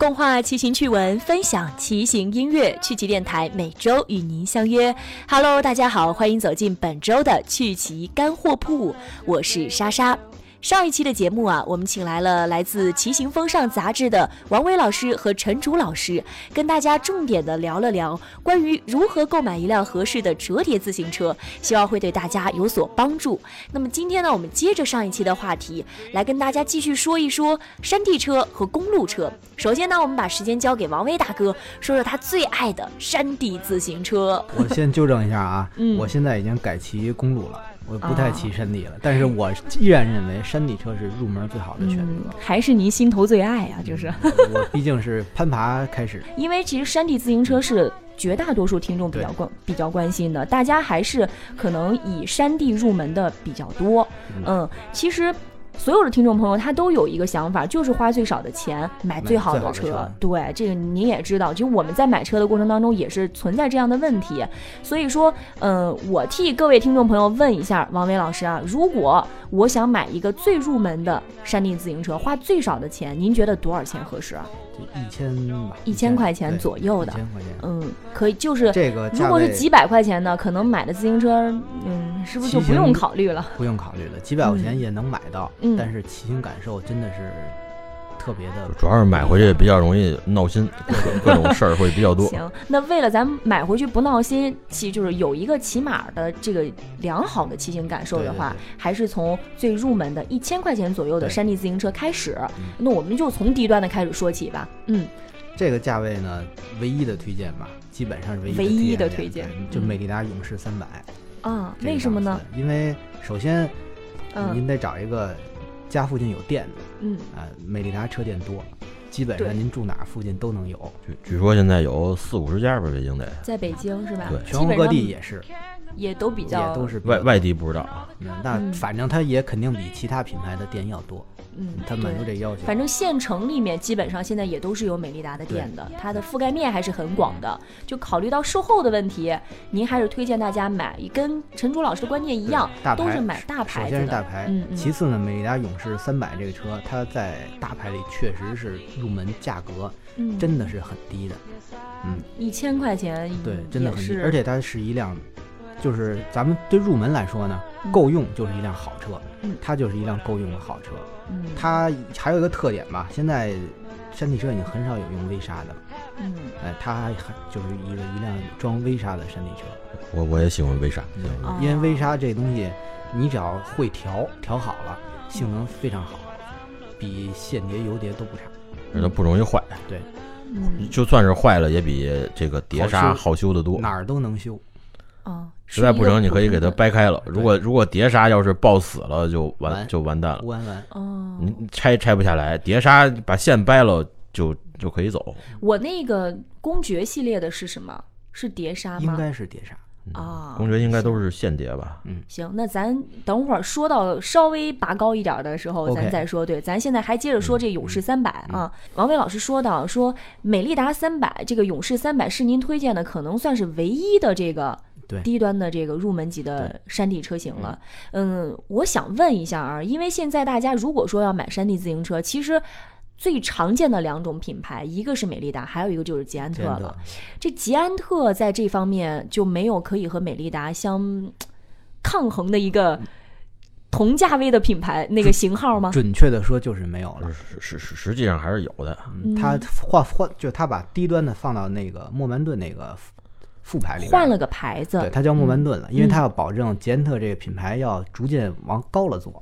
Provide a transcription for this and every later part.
共话骑行趣闻，分享骑行音乐。趣骑电台每周与您相约。Hello，大家好，欢迎走进本周的趣骑干货铺，我是莎莎。上一期的节目啊，我们请来了来自《骑行风尚》杂志的王威老师和陈竹老师，跟大家重点的聊了聊关于如何购买一辆合适的折叠自行车，希望会对大家有所帮助。那么今天呢，我们接着上一期的话题，来跟大家继续说一说山地车和公路车。首先呢，我们把时间交给王威大哥，说说他最爱的山地自行车。我先纠正一下啊，嗯我现在已经改骑公路了，我不太哦骑山地了，但是我依然认为山地车是入门最好的选嗯择。，还是您心头最爱啊，就是。我毕竟是攀爬开始，因为其实山地自行车是绝大多数听众比较关比较关心的，大家还是可能以山地入门的比较多。嗯，其实。所有的听众朋友，他都有一个想法，就是花最少的钱买最好的车。的车对，这个您也知道，就我们在买车的过程当中也是存在这样的问题。所以说，嗯、我替各位听众朋友问一下王伟老师啊，如果我想买一个最入门的山地自行车，花最少的钱，您觉得多少钱合适啊？就一千吧，一千块钱左右的一千块钱。嗯，可以，就是这个如果是几百块钱的，可能买的自行车，嗯，是不是就不用考虑了？不用考虑了，几百块钱也能买到，嗯但是骑行感受真的是特别的。主要是买回去比较容易闹心，各种各种事儿会比较多。行，那为了咱买回去不闹心，骑就是有一个起码的这个良好的骑行感受的话，对对还是从最入门的一千块钱左右的山地自行车开始。嗯那我们就从低端的开始说起吧。嗯，这个价位呢，唯一的推荐吧，基本上是唯一唯一的的推荐就嗯美利达勇士三百。啊，为什么呢？因为首先，嗯您得找一个家附近有店的，嗯，啊，美利达车店多，基本上您住哪儿附近都能有，据据说现在有四五十家吧，北京得。在北京是吧？对。全国各地也是，也都比较也都是外外地不知道。嗯，那嗯。反正它也肯定比其他品牌的店要多，嗯，它满足这要求。反正县城里面基本上现在也都是有美利达的店的，它的覆盖面还是很广的。就考虑到售后的问题，您还是推荐大家买，跟陈竹老师的观念一样大，牌都是买大牌首子的。先是大牌，嗯嗯其次呢，美利达勇士三百这个车，它在大牌里确实是入门价格嗯，真的是很低的，嗯，一千块钱，对，真的很低，而且它是一辆，就是咱们对入门来说呢，嗯够用就是一辆好车，嗯它就是一辆够用的好车。嗯，它还有一个特点吧，现在山地车已经很少有用微刹的。了，嗯。哎，它还就是一个一辆装微刹的山地车。我我也喜欢威莎，对哦，因为微刹这东西，你只要会调，调好了，性能非常好，比线碟、油碟都不差。而且不容易坏，对。就算是坏了也比这个碟刹好修。好修的多。哪儿都能修。哦，实在不成，你可以给它它掰开了。如果如果碟刹要是爆死了，就完完就完蛋了。完完，哦。你拆拆不下来，碟刹把线掰了就就可以走。我那个公爵系列的是什么？是碟刹吗应？该是碟刹。啊，公爵应该都是线碟吧？嗯行，那咱等会儿说到稍微拔高一点的时候，咱再说。对，咱现在还接着说这勇士三百啊。王伟老师说到说，美利达三百这个勇士三百是您推荐的，可能算是唯一的这个对低端的这个入门级的山地车型了。嗯，我想问一下啊，因为现在大家如果说要买山地自行车，其实。最常见的两种品牌，一个是美利达，还有一个就是捷安特了。这捷安特在这方面就没有可以和美利达相抗衡的一个同价位的品牌那个型号吗？准确的说就是没有了。实实实实际上还是有的。嗯，它换换就他把低端的放到那个莫曼顿那个副副牌里边，换了个牌子，对，它叫莫曼顿了，因为嗯。它要保证捷安特这个品牌要逐渐往高了做，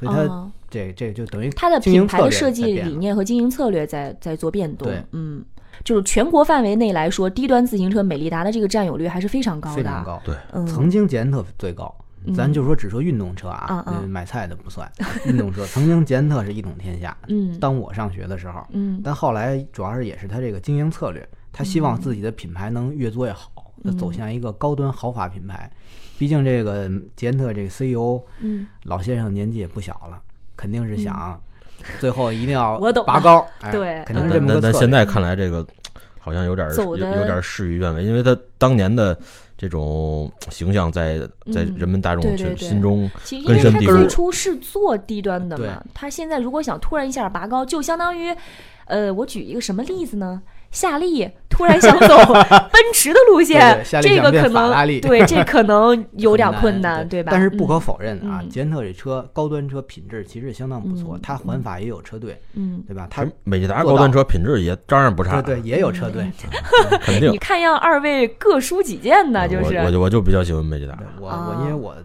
所以它哦。这这就等于它的品牌的设计理念和经营策略在在做变动。对。嗯，就是全国范围内来说，低端自行车美利达的这个占有率还是非常高的。非常高。对，嗯，曾经捷安特最高，咱就说只说运动车啊，买菜的不算。运动车。曾经捷安特是一统天下，嗯。当我上学的时候，嗯。但后来主要是也是他这个经营策略，他希望自己的品牌能越做越好，走向一个高端豪华品牌。毕竟这个捷安特这个 CEO 嗯，老先生年纪也不小了，肯定是想最后一定要拔高，哎对肯定是这但么个策略。但但现在看来，这个好像有点有有点事与愿违，因为他当年的这种形象在在嗯人们大众群心中因为它根深蒂固最初是做低端的嘛，他现在如果想突然一下拔高，就相当于，呃，我举一个什么例子呢？夏利突然想走 奔驰的路线，对对这个可能对，这可能 有点困难，对。吧？但是不可嗯。否认啊，嗯。捷安特这车高端车品质其实相当不错嗯，它环法也有车队，嗯，对吧？它它美利达高端车品质也照样不差，对对也有车队。肯定。你。看样二位各抒己见呢，就是。我就我就比较喜欢美利达。对，我啊我因为我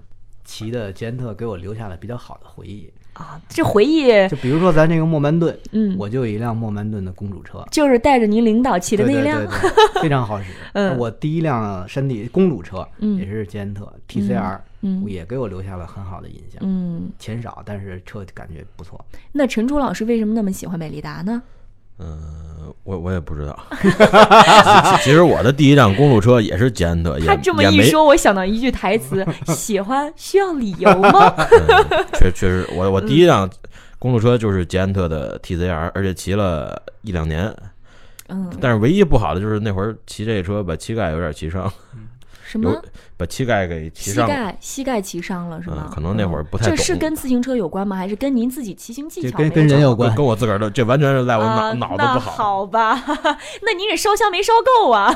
骑的捷安特给我留下了比较好的回忆，啊，这回忆，就比如说咱这个莫曼顿，嗯，我就有一辆莫曼顿的公主车。就是带着您领导骑的那辆，对对，非常好使。嗯我第一辆山地公主车嗯也是捷安特 TCR，嗯也给我留下了很好的印象。嗯，钱少，但是车感觉不错。那陈楚老师为什么那么喜欢美利达呢？嗯，我我也不知道。其其实我的第一辆公路车也是捷安特，他这么一说，我想到一句台词：喜欢需要理由吗？嗯确确实，我我第一辆公路车就是捷安特的 TZR，而且骑了一两年。嗯，但是唯一不好的就是那会儿骑这车把膝盖有点骑伤，什么把膝盖给骑膝伤了。盖膝盖骑伤了是吗嗯？可能那会儿不太这是跟自行车有关吗？还是跟您自己骑行技巧这跟跟人有关跟跟我自个儿的，这完全是赖我脑、啊脑子不好。好吧，那您这烧香没烧够啊？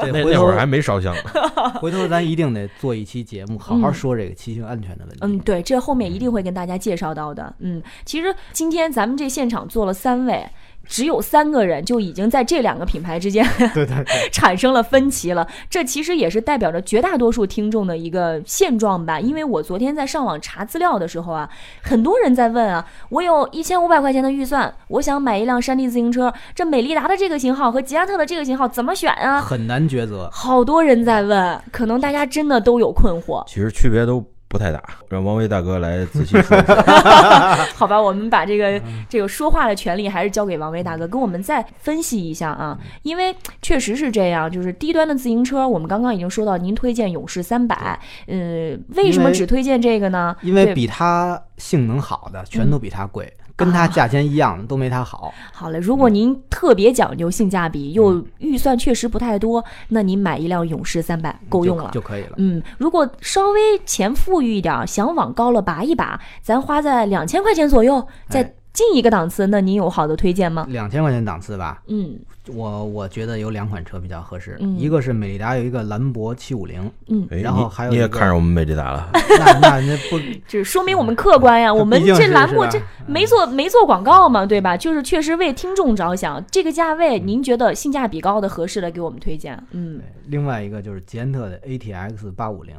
对，回那那会儿还没烧香，回头咱一定得做一期节目，好好说这个骑行安全的问题。嗯，对，这后面一定会跟大家介绍到的。嗯，其实今天咱们这现场坐了三位。只有三个人就已经在这两个品牌之间对对对，产生了分歧了，这其实也是代表着绝大多数听众的一个现状吧。因为我昨天在上网查资料的时候啊，很多人在问啊，我有一千五百块钱的预算，我想买一辆山地自行车，这美利达的这个型号和捷安特的这个型号怎么选啊？很难抉择。好多人在问，可能大家真的都有困惑。其实区别都不太打。让王威大哥来仔细说一说。好吧，我们把这个这个说话的权利还是交给王威大哥，跟我们再分析一下啊。因为确实是这样，就是低端的自行车，我们刚刚已经说到，您推荐勇士三百，嗯，为什么只推荐这个呢？对因为比它性能好的全都比它贵，跟它价钱一样的都没它好。好嘞，如果您特别讲究性价比，嗯又预算确实不太多，那您买一辆勇士三百够用了就。就可以了。嗯，如果稍微钱富裕一点儿，想往高了拔一拔，咱花在两千块钱左右，再哎进一个档次，那您有好的推荐吗？两千块钱档次吧，嗯。我我觉得有两款车比较合适，嗯。一个是美利达有一个兰博七五零，嗯，哎然后你你也还有一个看上我们美利达了，那那那不这 说明我们客观呀，我们毕竟这是是吧？栏目这没做没做广告嘛，对吧？就是确实为听众着想，这个价位您觉得性价比高的、合适的给我们推荐。嗯，另外一个就是捷安特的 ATX 八五零，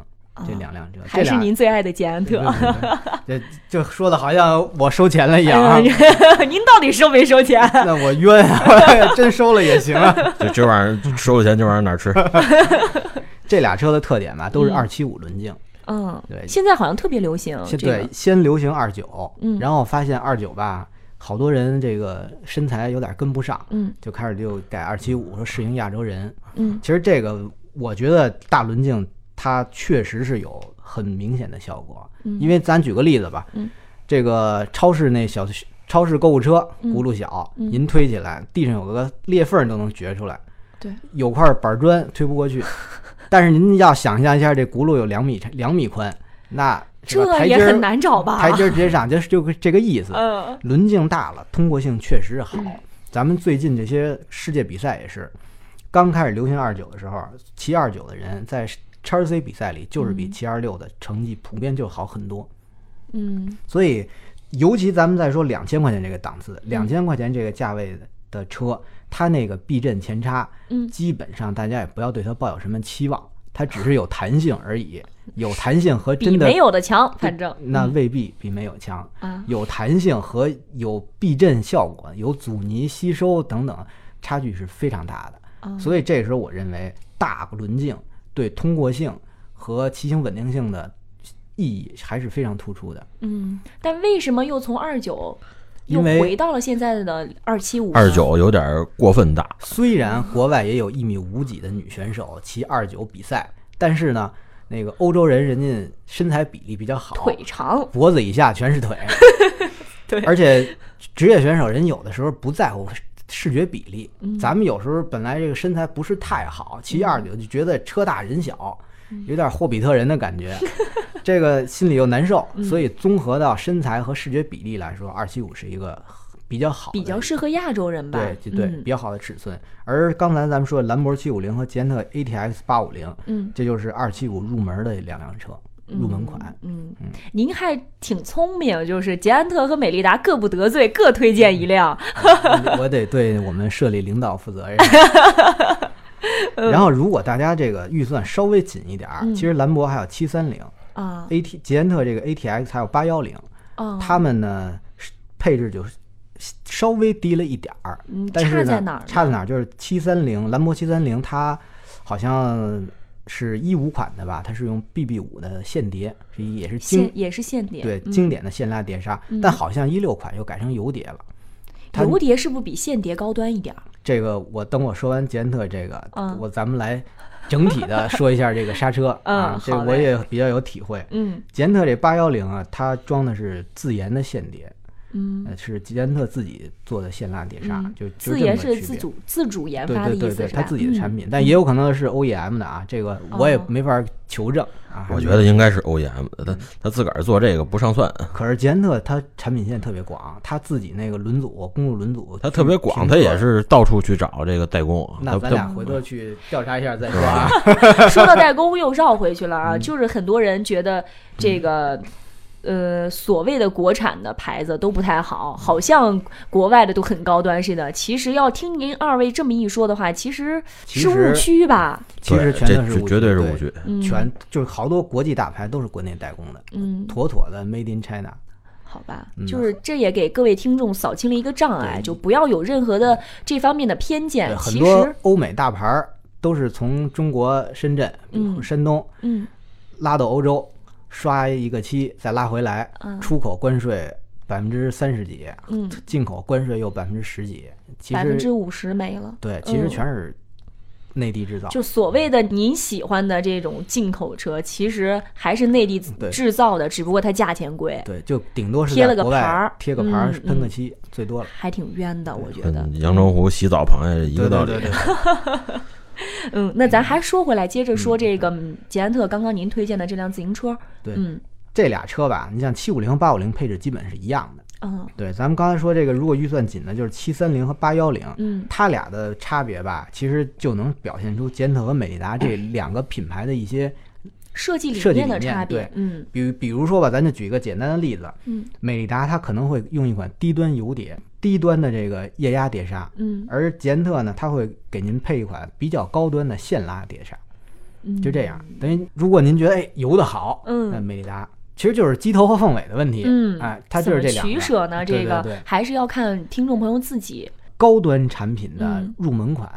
这两辆车，啊还是您最爱的捷安特。这就说的好像我收钱了一样啊。您到底收没收钱？那我冤啊！真收了也行啊。就这玩意儿收了钱就往哪儿吃。这俩车的特点吧，都是嗯二七五轮径。嗯，对现在好像特别流行这个对，先流行二九，嗯然后发现二九吧，好多人这个身材有点跟不上，嗯就开始就改二七五，说适应亚洲人。嗯其实这个我觉得大轮径它确实是有很明显的效果，嗯。因为咱举个例子吧，嗯。这个超市那小超市购物车嗯。轱辘小，嗯。您推起来地上有个裂缝都能掘出来，对，有块板砖推不过去，但是您要想象一下，这轱辘有两米长两米宽，那这也很难找吧？台阶儿直接上，就是就这个意思。嗯。轮径大了，通过性确实好。嗯。咱们最近这些世界比赛也是，刚开始流行二九的时候，骑二九的人在叉 C 比赛里就是比嗯骑二六的成绩普遍就好很多。嗯所以，尤其咱们再说两千块钱这个档次，两千块钱这个价位的的车，它那个避震前叉，嗯基本上大家也不要对它抱有什么期望，它只是有弹性而已。有弹性和真的没有的强，反正那未必比没有强。啊，有弹性和有避震效果、有阻尼吸收等等，差距是非常大的。啊所以这时候我认为大轮径对通过性和骑行稳定性的意义还是非常突出的。嗯，但为什么又从二九又因为回到了现在的二七五？二九有点过分大，虽然国外也有一米五几的女选手骑二九比赛，但是呢，那个欧洲人人家身材比例比较好，腿长，脖子以下全是腿。对而且职业选手人有的时候不在乎视觉比例，嗯。咱们有时候本来这个身材不是太好，骑二九就觉得车大人小，有点霍比特人的感觉，这个心里又难受，嗯。所以综合到身材和视觉比例来说，二七五是一个比较好的、比较适合亚洲人吧？对对比较好的尺寸。而刚才咱们说的兰博七五零和捷安特 ATX 八五零，嗯，这就是二七五入门的两辆车，入门款。嗯，您还挺聪明，就是捷安特和美利达各不得罪，各推荐一辆。我得对我们社里领导负责任。然后，如果大家这个预算稍微紧一点儿，嗯其实兰博还有七三零啊，AT 捷安特这个 ATX 还有八幺零，哦，他们呢配置就是稍微低了一点儿，嗯但是呢差在哪儿呢差在哪儿？就是七三零兰博七三零，它好像是一五款的吧？它是用 BB 五的线碟，是一也是经也是线碟，对嗯经典的线拉碟刹，但好像一六款又改成油碟了。油碟是不是比线碟高端一点儿？这个我等我说完捷安特这个，嗯我咱们来整体的说一下这个刹车嗯 啊，这我也比较有体会。嗯捷安特这八幺零啊，它装的是自研的线碟，嗯，呃是吉安特自己做的线拉碟刹，嗯就就自研是自主自主研发的对对对，意思是吧？它自己的产嗯品，但也有可能是 OEM 的啊，这个我也哦没法求证啊。我觉得应该是 OEM 的，他他自个儿做这个不上算，可是吉安特他产品线特别广，他自己那个轮组公路轮组他特别广，他也。是到处去找这个代工。那他他咱俩回头去调查一下再说啊。说到代工又绕回去了嗯啊，就是很多人觉得这个。呃，所谓的国产的牌子都不太好，好像国外的都很高端似的。其实要听您二位这么一说的话，其实是误区吧？其实全都是绝对是误区。嗯，全就是好多国际大牌都是国内代工的，嗯，妥妥的 Made in China。好吧，嗯就是这也给各位听众扫清了一个障碍，对就不要有任何的这方面的偏见，。很其多实，欧美大牌儿都是从中国深圳、嗯山东嗯拉到欧洲，刷一个漆再拉回来，嗯出口关税百分之三十几，嗯，进口关税又百分之十几，其百分之五十没了。对，其实嗯全是内地制造。就所谓的您喜欢的这种进口车，其实还是内地制造的，只不过它价钱贵，对，就顶多是贴了个牌儿贴个牌儿嗯，喷个漆，最多了。还挺冤的，我觉得。跟扬州湖洗澡螃蟹一个道理。嗯，那咱还说回来，接着说这个嗯捷安特刚刚您推荐的这辆自行车，对嗯。这俩车吧，你像七五零、八五零配置基本是一样的。嗯对，咱们刚才说这个，如果预算紧的，就是七三零和八幺零，嗯它俩的差别吧，其实就能表现出捷安特和美利达这两个品牌的一些，设计理念的差别，嗯比比如说吧，咱就举一个简单的例子，嗯美利达它可能会用一款低端油碟，低端的这个液压碟刹，嗯而捷安特呢，它会给您配一款比较高端的线拉碟刹，嗯，就这样。等于如果您觉得哎油的好，嗯那美利达其实就是鸡头和凤尾的问题，嗯，哎，它就是这两个取舍呢？这个还是要看听众朋友自己。高端产品的嗯入门款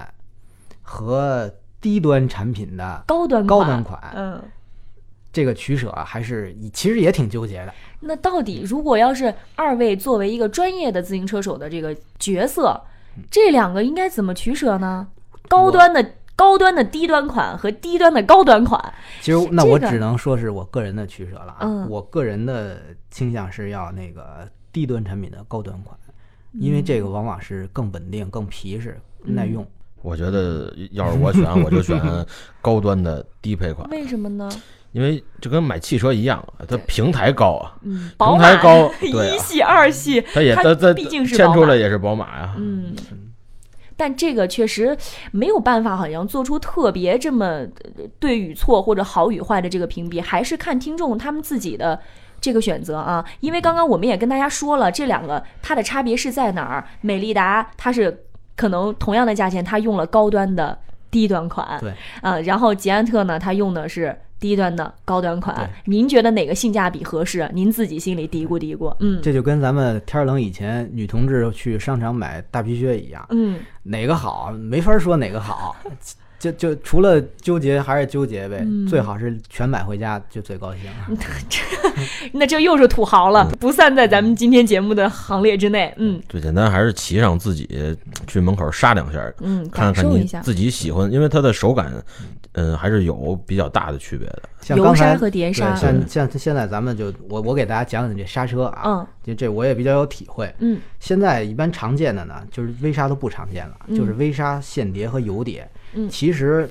和低端产品的高端高端款嗯，这个取舍啊还是其实也挺纠结的。那到底如果要是二位作为一个专业的自行车手的这个角色，这两个应该怎么取舍呢？高端的高端的低端款和低端的高端款，其实那我只能说是我个人的取舍了啊，嗯我个人的倾向是要那个低端产品的高端款，因为这个往往是更稳定、更皮实、耐用。我觉得要是我选，我就选 高端的低配款，为什么呢？因为就跟买汽车一样，它平台高啊，嗯，平台高，对啊，一系、二系，它也它它它毕竟是牵出来也是宝马呀。嗯，但这个确实没有办法，好像做出特别这么呃对与错或者好与坏的这个评比，还是看听众他们自己的。这个选择啊，因为刚刚我们也跟大家说了，这两个它的差别是在哪儿？美利达它是可能同样的价钱，它用了高端的低端款，对，啊，然后捷安特呢，它用的是低端的高端款。您觉得哪个性价比合适？您自己心里嘀咕嘀咕。嗯，这就跟咱们天冷以前女同志去商场买大皮靴一样，嗯，哪个好？没法说哪个好，就就除了纠结还是纠结呗，嗯最好是全买回家就最高兴 了。那这又是土豪了，不散在咱们今天节目的行列之内。嗯最简单还是骑上自己去门口刹两下，嗯，看看你自己喜欢，因为它的手感，嗯，还是有比较大的区别的。油像刚才刹和碟刹，像像现在咱们就我我给大家讲讲这刹车啊，嗯就这我也比较有体会。嗯现在一般常见的呢，就是微刹都不常见了，嗯就是微刹、线碟和油碟。嗯其实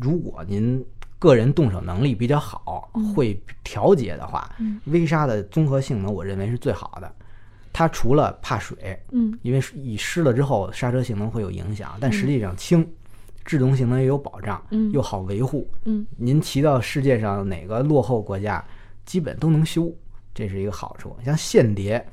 如果您个人动手能力比较好，会调节的话，嗯威莎的综合性能我认为是最好的。它除了怕水，嗯因为一湿了之后刹车性能会有影响，但实际上轻，制动性能也有保障，嗯又好维护。嗯您骑到世界上哪个落后国家，基本都能修，这是一个好处。像线碟，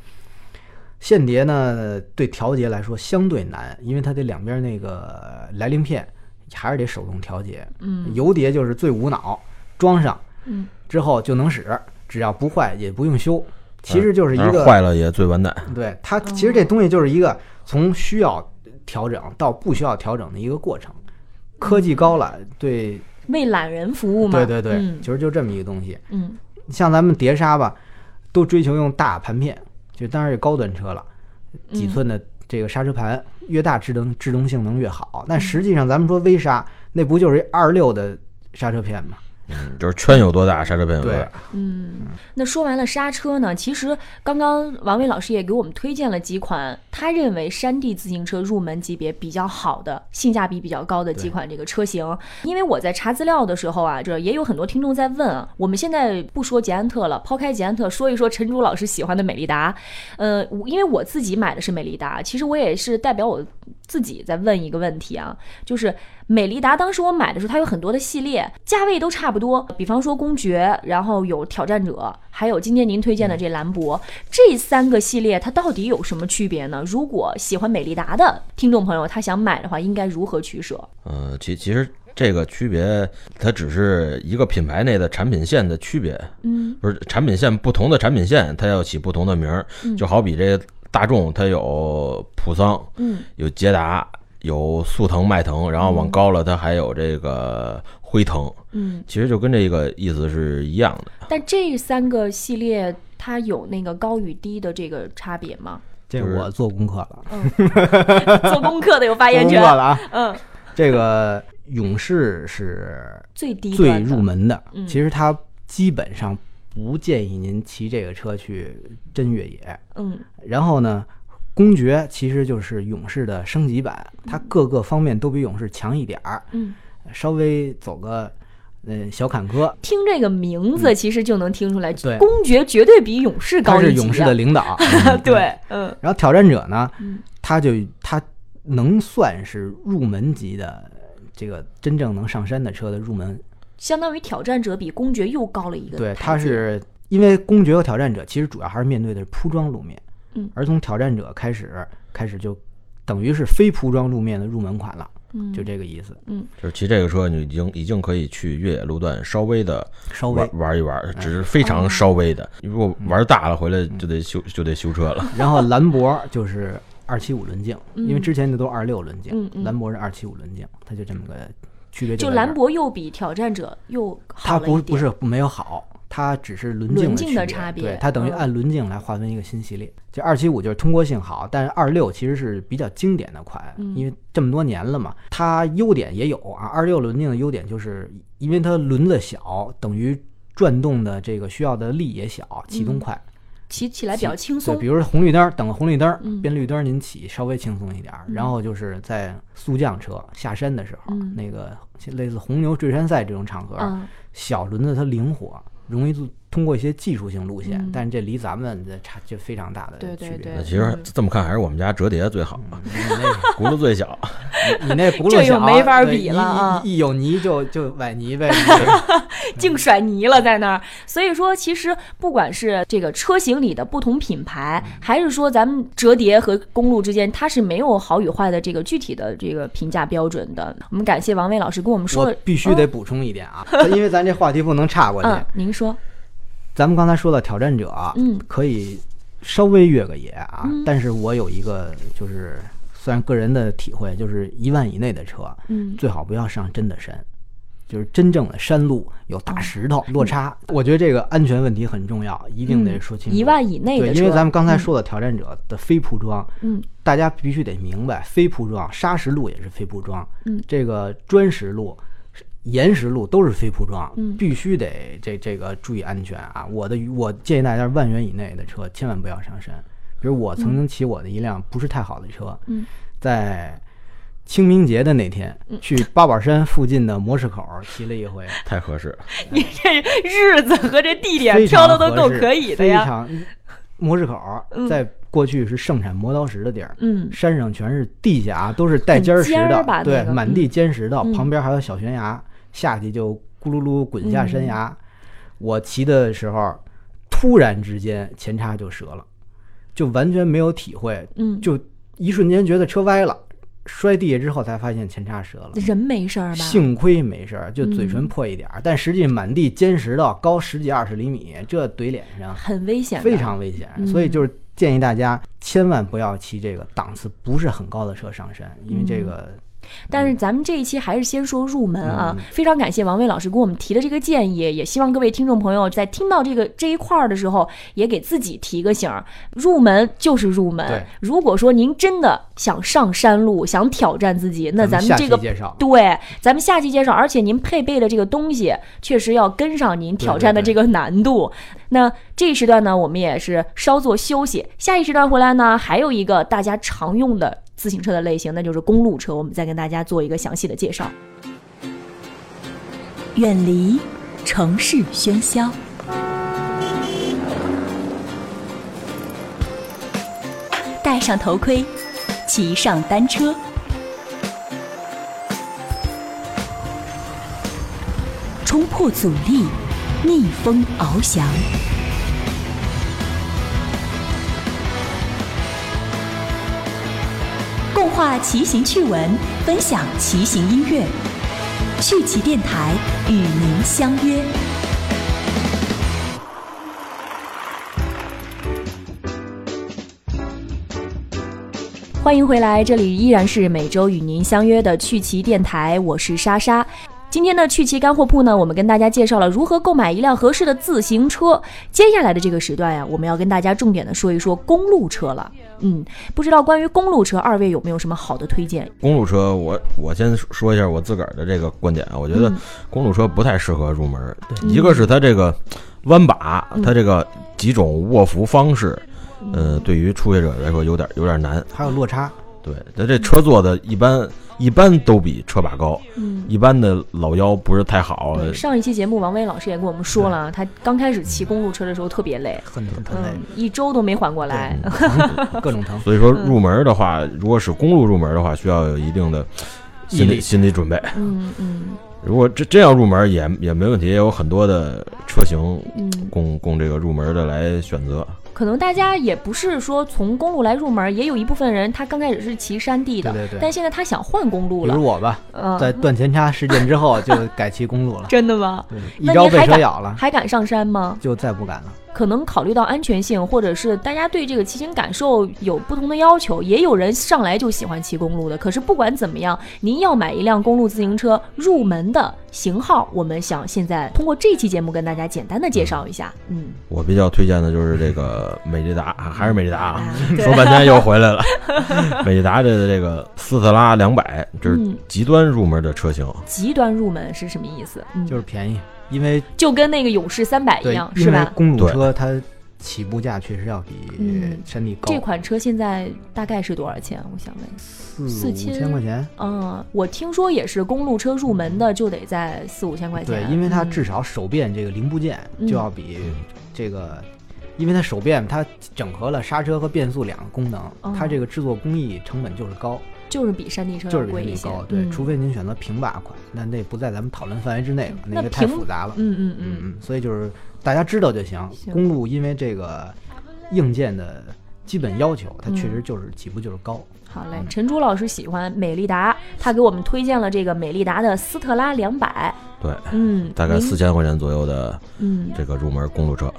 线碟呢对调节来说相对难，因为它得两边那个来鳞片还是得手动调节。嗯油碟就是最无脑，装上嗯之后就能使，只要不坏也不用修。其实就是一个坏了也最完蛋。对它，其实这东西就是一个从需要调整到不需要调整的一个过程。科技高了，对为懒人服务嘛。对对对，嗯其实就这么一个东西。嗯像咱们碟刹吧，都追求用大盘片，就当然是高端车了，几嗯寸的这个刹车盘越大，制动制动性能越好。嗯但实际上，咱们说微刹，那不就是二六的刹车片吗？嗯，就是圈有多大，刹车片有多大。，嗯，那说完了刹车呢，其实刚刚王伟老师也给我们推荐了几款他认为山地自行车入门级别比较好的、性价比比较高的几款这个车型。因为我在查资料的时候啊，这也有很多听众在问啊，我们现在不说捷安特了，抛开捷安特，说一说陈竹老师喜欢的美利达。呃，因为我自己买的是美利达，其实我也是代表我自己再问一个问题啊，就是美利达当时我买的时候，它有很多的系列，价位都差不多，比方说公爵，然后有挑战者，还有今天您推荐的这兰博，这三个系列它到底有什么区别呢？如果喜欢美利达的听众朋友他想买的话，应该如何取舍？呃，其其实这个区别，它只是一个品牌内的产品线的区别，嗯不是产品线不同的产品线，它要起不同的名儿。就好比这大众，它有普桑，嗯有捷达，有速腾、迈腾，然后往高了，它还有这个辉腾。嗯，其实就跟这个意思是一样的。但这三个系列它有那个高与低的这个差别吗？这我做功课了，做功课的有发言权做。了啊。嗯，这个勇士是最低最入门的，嗯其实它基本上不建议您骑这个车去真越野。嗯然后呢，公爵其实就是勇士的升级版，它各个方面都比勇士强一点儿，嗯。稍微走个嗯小坎坷。听这个名字，其实就能听出来，公爵绝对比勇士高一级、啊。他是勇士的领导，对，嗯然后挑战者呢嗯，他就他能算是入门级的这个真正能上山的车的入门。相当于挑战者比公爵又高了一个对，台阶。他是因为公爵和挑战者其实主要还是面对的是铺装路面，嗯。而从挑战者开始开始就等于是非铺装路面的入门款了，嗯。就这个意思。嗯。就是骑这个车，你已经已经可以去越野路段稍微的稍微玩，玩一玩，只是非常稍微的。如果玩大了，回来就得修就得修车了。然后兰博就是二七五轮径，嗯因为之前的都是二六轮径，兰博是二七五轮径，它就这么个区别就兰博又比挑战者又好它。不不是没有好，它只是轮径轮径的区差别对，它等于嗯按轮径来划分一个新系列。就二七五就是通过性好，但是二六其实是比较经典的款，嗯因为这么多年了嘛，它优点也有啊。二六轮径的优点就是因为它轮子小，等于转动的这个需要的力也小，启动嗯快。骑起来比较轻松对，比。如说红绿灯儿，等个红绿灯变绿灯儿您骑稍微轻松一点儿。然后就是在速降车下山的时候，嗯那个类似红牛坠山赛这种场合，嗯小轮子它灵活，容易通通过一些技术性路线，嗯但是这离咱们的差就非常大的对对区别。对那其实这么看，还是我们家折叠最好，你那 轱辘最小。你那轱辘这就小没法比了啊一一有泥就就崴泥呗。净甩泥了在那儿。所以说，其实不管是这个车型里的不同品牌，还是说咱们折叠和公路之间，它是没有好与坏的这个具体的这个评价标准的。我们感谢王威老师跟我们说我，必须得补充一点啊，因为咱这话题不能岔过去。嗯，您说，咱们刚才说了挑战者啊，嗯。可以稍微越个野啊，嗯。但是我有一个就是算个人的体会，就是一万以内的车，嗯。最好不要上真的山，就是真正的山路有大石头、嗯。落差，我觉得这个安全问题很重要，一定得说清楚。一万以内的对，因为咱们刚才说的挑战者的非铺装，嗯。大家必须得明白，非铺装砂石路也是非铺装，嗯。这个砖石路。岩石路都是非铺装，嗯。必须得这这个注意安全啊！我的我建议大家万元以内的车千万不要上山。比如我曾经骑我的一辆不是太好的车，嗯。在清明节的那天嗯。去八宝山附近的模式口骑了一回，太合适。你这日子和这地点挑的都够可以的呀。非常模式口嗯。在过去是盛产磨刀石的地儿，嗯。山上全是地下啊都是带尖儿石的对那，个。满地尖石的，嗯。旁边还有小悬崖，下去就咕噜噜滚下山嗯崖。我骑的时候，突然之间前叉就折了，就完全没有体会，嗯，就一瞬间觉得车歪了，摔地下之后才发现前叉折了。人没事儿吧？幸亏没事儿，就嘴唇嗯破一点儿，但实际满地尖石道，高十几二十厘米，这怼脸上很危险，非常危险。嗯所以就是建议大家千万不要骑这个档次不是很高的车上山，因为这个但是咱们这一期还是先说入门啊，嗯非常感谢王威老师给我们提的这个建议，也希望各位听众朋友在听到这个这一块儿的时候，也给自己提个醒儿，入门就是入门。如果说您真的想上山路，想挑战自己，那咱们这个期介绍。对，咱们下期介绍，而且您配备的这个东西确实要跟上您挑战的这个难度。那这一时段呢，我们也是稍作休息，下一时段回来呢，还有一个大家常用的自行车的类型，那就是公路车，我们再跟大家做一个详细的介绍。远离城市喧嚣，戴上头盔，骑上单车。冲破阻力，逆风翱翔。动画骑行趣闻，分享骑行音乐。趣骑电台与您相约。欢迎回来，这里依然是每周与您相约的趣骑电台，我是莎莎。今天的趣骑干货铺呢，我们跟大家介绍了如何购买一辆合适的自行车。接下来的这个时段呀，我们要跟大家重点的说一说公路车了。嗯，不知道关于公路车，二位有没有什么好的推荐？公路车，我我先说一下我自个儿的这个观点啊，我觉得嗯公路车不太适合入门儿。对一个是它这个弯把，嗯它这个几种握扶方式，呃，对于初学者来说有点有点难。还有落差，对，它这车座的一般一般都比车把高，嗯，一般的老腰不是太好。上一期节目王威老师也跟我们说了，他刚开始骑公路车的时候特别累，很很很累嗯，，一周都没缓过来。各种疼。所以说入门的话，如果是公路入门的话，需要有一定的心理心理准备。嗯嗯如果真真要入门也也没问题，也有很多的车型嗯，供供这个入门的来选择。可能大家也不是说从公路来入门，也有一部分人他刚开始是骑山地的，对对对但现在他想换公路了比如。我吧，嗯，在断前叉事件之后就改骑公路了，真的吗？对，一招被那您还敢蛇咬了，还敢上山吗？就再不敢了。可能考虑到安全性，或者是大家对这个骑行感受有不同的要求，也有人上来就喜欢骑公路的。可是不管怎么样，您要买一辆公路自行车入门的型号，我们想现在通过这期节目跟大家简单的介绍一下。嗯，我比较推荐的就是这个美利达，还是美利达啊，对说半天又回来了。美利达的这个斯特拉两百，这是嗯极端入门的车型。极端入门是什么意思？嗯，就是便宜，因为就跟那个勇士三百一样，，是吧？公路车它起步价确实要比嗯山地高这，款车现在大概是多少钱？我想问。四五四千千块钱。嗯，我听说也是公路车入门的就得在四五千块钱。对，因为它嗯至少手变这个零部件嗯就要比这个，因为它手变它整合了刹车和变速两个功能，哦它这个制作工艺成本就是高，就是比山地车就是比要贵一些。高。对，嗯除非您选择平把款，那那不在咱们讨论范围之内了，那个太复杂了。嗯嗯嗯嗯，嗯，所以就是大家知道就行。行公路因为这个硬件的基本要求，它确嗯实就是起步就是高。好嘞。嗯陈珠老师喜欢美利达，他给我们推荐了这个美利达的斯特拉两百。对，嗯，大概您四千块钱左右的嗯，这个入门公路车。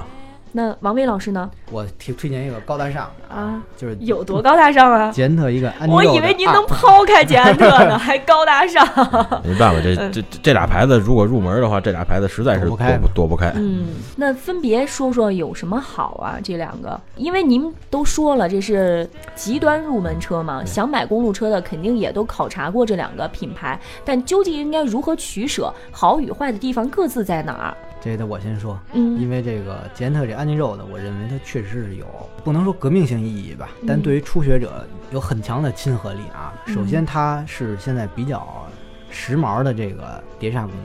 那王威老师呢？我推推荐一个高大上的，啊，就是有多高大上啊？捷安特一个我以为您能 抛开捷安特呢，还高大上。没办法，这嗯这这俩牌子如果入门的话，这俩牌子实在是躲躲不开不躲不开。嗯，那分别说说有什么好啊？这两个，因为您都说了这是极端入门车嘛，想买公路车的肯定也都考察过这两个品牌，但究竟应该如何取舍？好与坏的地方各自在哪儿？这得我先说，嗯。因为这个捷安特这安妮肉的，我认为它确实是有不能说革命性意义吧，但嗯对于初学者有很强的亲和力啊。嗯。首先，它是现在比较时髦的这个碟刹公路，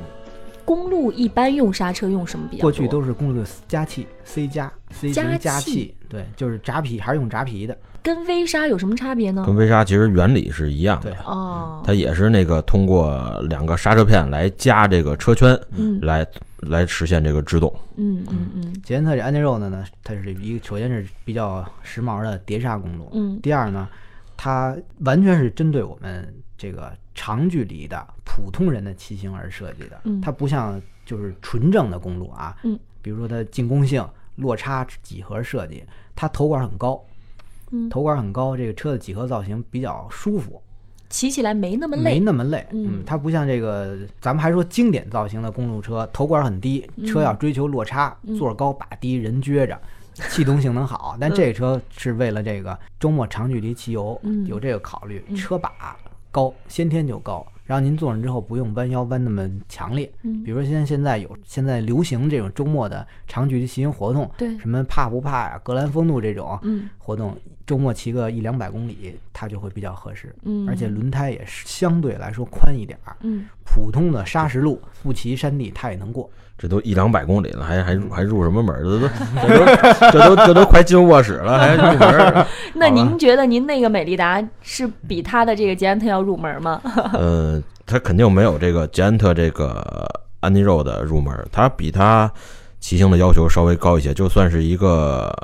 公路一般用刹车用什么比较多？过去都是公路的加气 C 加 C 型加气。加气，对，就是扎皮还是用扎皮的，跟微刹有什么差别呢？跟？微刹其实原理是一样的。对，哦，它也是那个通过两个刹车片来加这个车圈，嗯。来来实现这个制动。嗯嗯嗯。捷安特这安妮肉呢呢，它是一个首先是比较时髦的碟刹公路，嗯。第二呢，它完全是针对我们这个长距离的普通人的骑行而设计的。嗯它不像就是纯正的公路啊，嗯，比如说它进攻性、落差几何设计，它头管很高，嗯，头管很高，这个车的几何造型比较舒服，骑起来没那么累没。那么累。嗯它不像这个咱们还说经典造型的公路车，头管很低，车要追求落差，嗯座儿高把低，人撅着。气动性能好，但这个车是为了这个周末长距离骑游，嗯有这个考虑。嗯车把高，先天就高，然后您坐上之后不用弯腰弯那么强烈。嗯比如说现在现在有现在流行这种周末的长距离骑行活动，对什么怕不怕呀、格兰风度这种嗯活动，周末骑个一两百公里，它就会比较合适。嗯，而且轮胎也是相对来说宽一点儿，嗯普通的砂石路不骑山地它也能过。这都一两百公里了，还还还入什么门儿？这都这都这都这都 快进卧室了，还入门儿？那您觉得您那个美利达是比它的这个捷安特要入门吗？呃，它肯定没有这个捷安特这个安妮肉的入门，它比它骑行的要求稍微高一些，就算是一个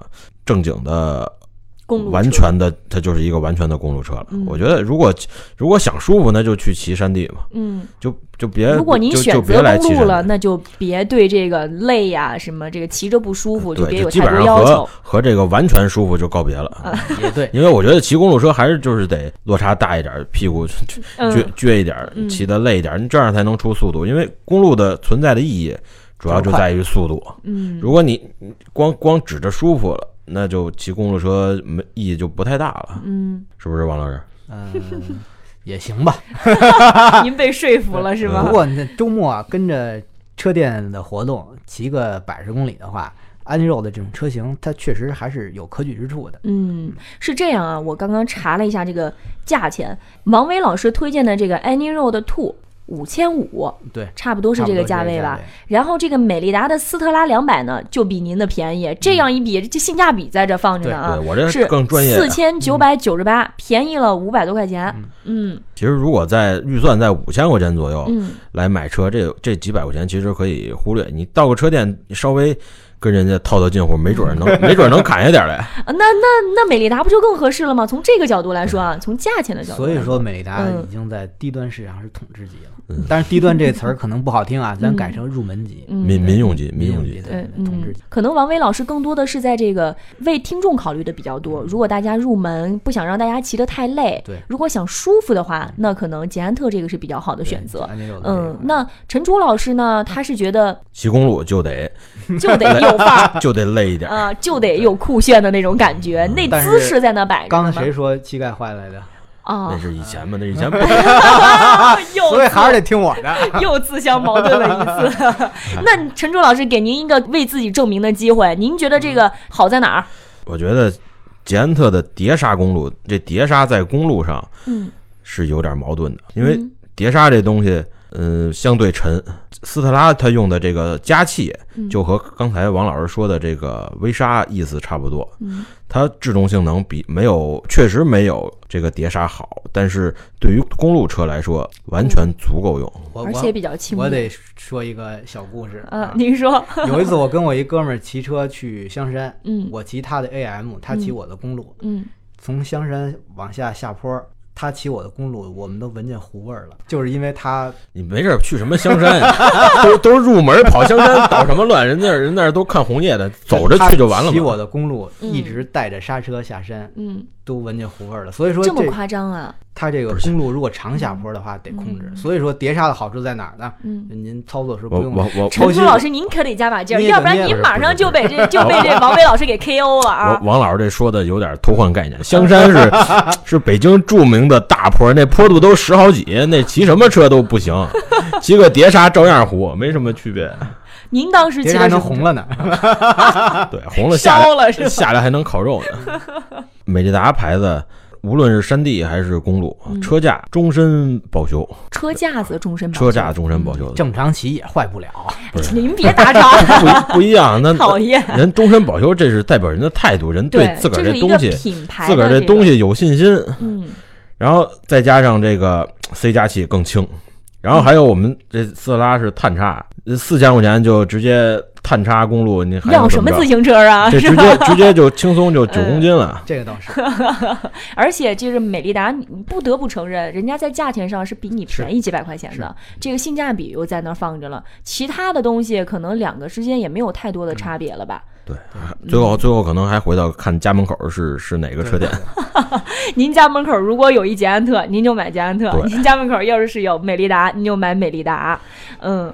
正经的公路车完全的，它就是一个完全的公路车了。嗯我觉得如果如果想舒服，那就去骑山地嘛，嗯，就就别如果您就选择就别来公路了。那就别对这个累呀、什么这个骑着不舒服，就对，别有就基太多要本上和求。和这个完全舒服就告别了，也对，因为我觉得骑公路车还是就是得落差大一点，屁股 撅嗯撅一点嗯，骑的累一点，你这样才能出速度。因为公路的存在的意义主要就在于速度。嗯，如果你光光指着舒服了，那就骑公路车没意义就不太大了，嗯，是不是，王老师？嗯，也行吧。您被说服了是吧不？过你这周末啊，跟着车店的活动骑个百十公里的话，安妮肉的这种车型，它确实还是有可取之处的。嗯，是这样啊，我刚刚查了一下这个价钱，王伟老师推荐的这个 Any Road Two 五千五，对，差不多是这个价位吧。然后这个美利达的斯特拉两百呢，就比您的便宜。这样一比，这性价比在这放着呢啊。对我这是更专业啊四千九百九十八，便宜了五百多块钱。嗯其实如果在预算在五千块钱左右嗯来买车，这这几百块钱其实可以忽略。你到个车店，稍微跟人家套套近乎，没准儿能 没准儿能砍下点儿来。啊那那那美利达不就更合适了吗？从这个角度来说啊，从价钱的角度来所以说，美利达嗯已经在低端市场是统治级了。但是低端这词儿可能不好听啊，咱改成入门级、嗯民民用级，民用级。民用级对，嗯统治级。，可能王威老师更多的是在这个为听众考虑的比较多。如果大家入门不想让大家骑得太累，对如果想舒服的话，那可能捷安特这个是比较好的选择。嗯，那陈楚老师呢？他是觉得骑公路就得 就得有范儿 就得累一点儿。啊，就得有酷炫的那种感觉，那姿势在那摆着刚。才谁说膝盖坏来的？啊那？是以前嘛，那以前 不所以还是得听我的。又自相矛盾了一次。那陈忠老师给您一个为自己证明的机会，您觉得这个好在哪儿？我觉得捷安特的碟刹公路，这碟刹在公路上嗯，是有点矛盾的，因为嗯碟刹这东西，嗯、相对沉。斯特拉他用的这个加气，嗯就和刚才王老师说的这个微刹意思差不多。嗯它制动性能比没有，确实没有这个碟刹好，但是对于公路车来说，完全足够用。我而且比较轻。我得说一个小故事啊，您说，有一次我跟我一哥们儿骑车去香山，嗯我骑他的 AM，他骑我的公路，嗯，从香山往下下坡，他骑我的公路，我们都闻见糊味儿了，就是因为他你没事儿去什么香山呀？都都是入门跑香山捣什么乱？人那儿人那儿都看红叶的，走着去就完了骑我。的公路嗯一直带着刹车下山，嗯，都闻见糊味儿了。所以说这么夸张啊？他这个公路如果长下坡的话得控制，嗯所以说碟刹的好处在哪儿呢？嗯。您操作时我不用我 我陈楚老师，您可得加把劲儿，要不然您马上就被这 就被这王伟老师给 KO 了我啊！王老师这说的有点偷换概念。香山是 是北京著名的大坡，那坡度都十好几，那骑什么车都不行，骑个碟刹照样糊，没什么区别。您当时骑还能红了呢。对，红了下来烧了是吧？下来还能烤肉呢。美利达牌子，无论是山地还是公路，嗯。车架终身保修，车架子终身保修。车架终身保修，正常骑也坏不了。不是。您别打岔，不一不一样。那讨厌。人终身保修，这是代表人的态度，人对，自个儿这东西，品牌自个儿这东西有信心，嗯，然后再加上这个 C 加气更轻，然后还有我们这斯特拉是探叉，四千块钱就直接探叉公路，你还要什么自行车啊？这直接直接就轻松就九公斤了。这个倒是，而且就是美利达，你不得不承认，人家在价钱上是比你便宜几百块钱的，这个性价比又在那儿放着了。其他的东西可能两个之间也没有太多的差别了吧？对，最后最后可能还回到看家门口是是哪个车店。您家门口如果有一捷安特，您就买捷安特；您家门口要是是有美利达，您就买美利达。嗯。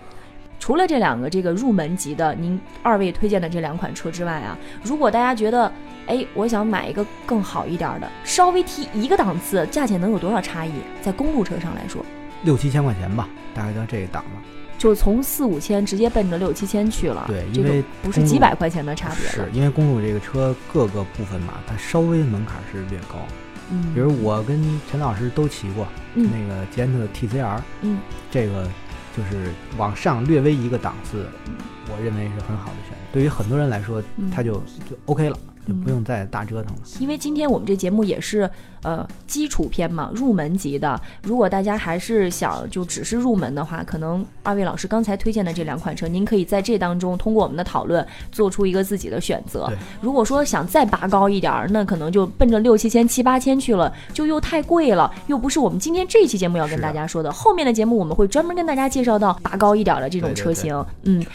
除了这两个这个入门级的，您二位推荐的这两款车之外啊，如果大家觉得，哎，我想买一个更好一点的，稍微提一个档次，价钱能有多少差异？在公路车上来说，六七千块钱吧，大概到这个档了。就是从四五千直接奔着六七千去了，这个对因为不是几百块钱的差别。是因为公路这个车各个部分嘛，它稍微门槛是略高。嗯，比如我跟陈老师都骑过嗯那个捷安特 TCR，嗯，这个就是往上略微一个档次，我认为是很好的选择。对于很多人来说嗯，它就就 OK 了，就嗯不用再大折腾了。因为今天我们这节目也是呃基础篇嘛，入门级的。如果大家还是想就只是入门的话，可能二位老师刚才推荐的这两款车，您可以在这当中通过我们的讨论做出一个自己的选择。如果说想再拔高一点儿，那可能就奔着六七千、七八千去了，就又太贵了，又不是我们今天这期节目要跟大家说的。后面的节目我们会专门跟大家介绍到拔高一点儿的这种对对车型，嗯。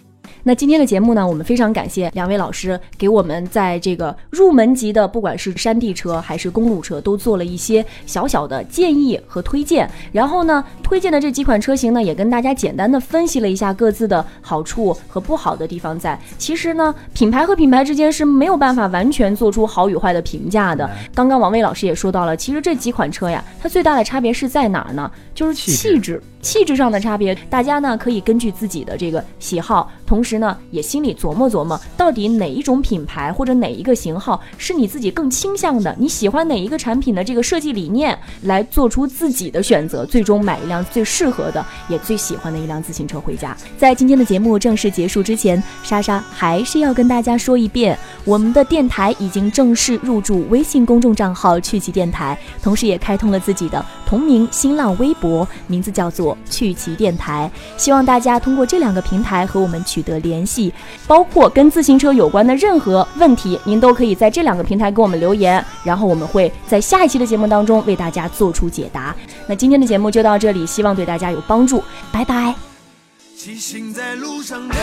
那今天的节目呢，我们非常感谢两位老师给我们在这个入门级的，不管是山地车还是公路车，都做了一些小小的建议和推荐。然后呢，推荐的这几款车型呢，也跟大家简单的分析了一下各自的好处和不好的地方在。其实呢，品牌和品牌之间是没有办法完全做出好与坏的评价的。刚刚王威老师也说到了，其实这几款车呀，它最大的差别是在哪儿呢？就是气质。气质上的差别，大家呢可以根据自己的这个喜好，同时呢也心里琢磨琢磨，到底哪一种品牌或者哪一个型号是你自己更倾向的，你喜欢哪一个产品的这个设计理念，来做出自己的选择，最终买一辆最适合的也最喜欢的一辆自行车回家。在今天的节目正式结束之前，莎莎还是要跟大家说一遍，我们的电台已经正式入驻微信公众账号“趣奇电台”，同时也开通了自己的同名新浪微博，名字叫做“趣奇电台”。希望大家通过这两个平台和我们取得联系，包括跟自行车有关的任何问题，您都可以在这两个平台给我们留言，然后我们会在下一期的节目当中为大家做出解答。那今天的节目就到这里，希望对大家有帮助，拜拜。骑行在路上的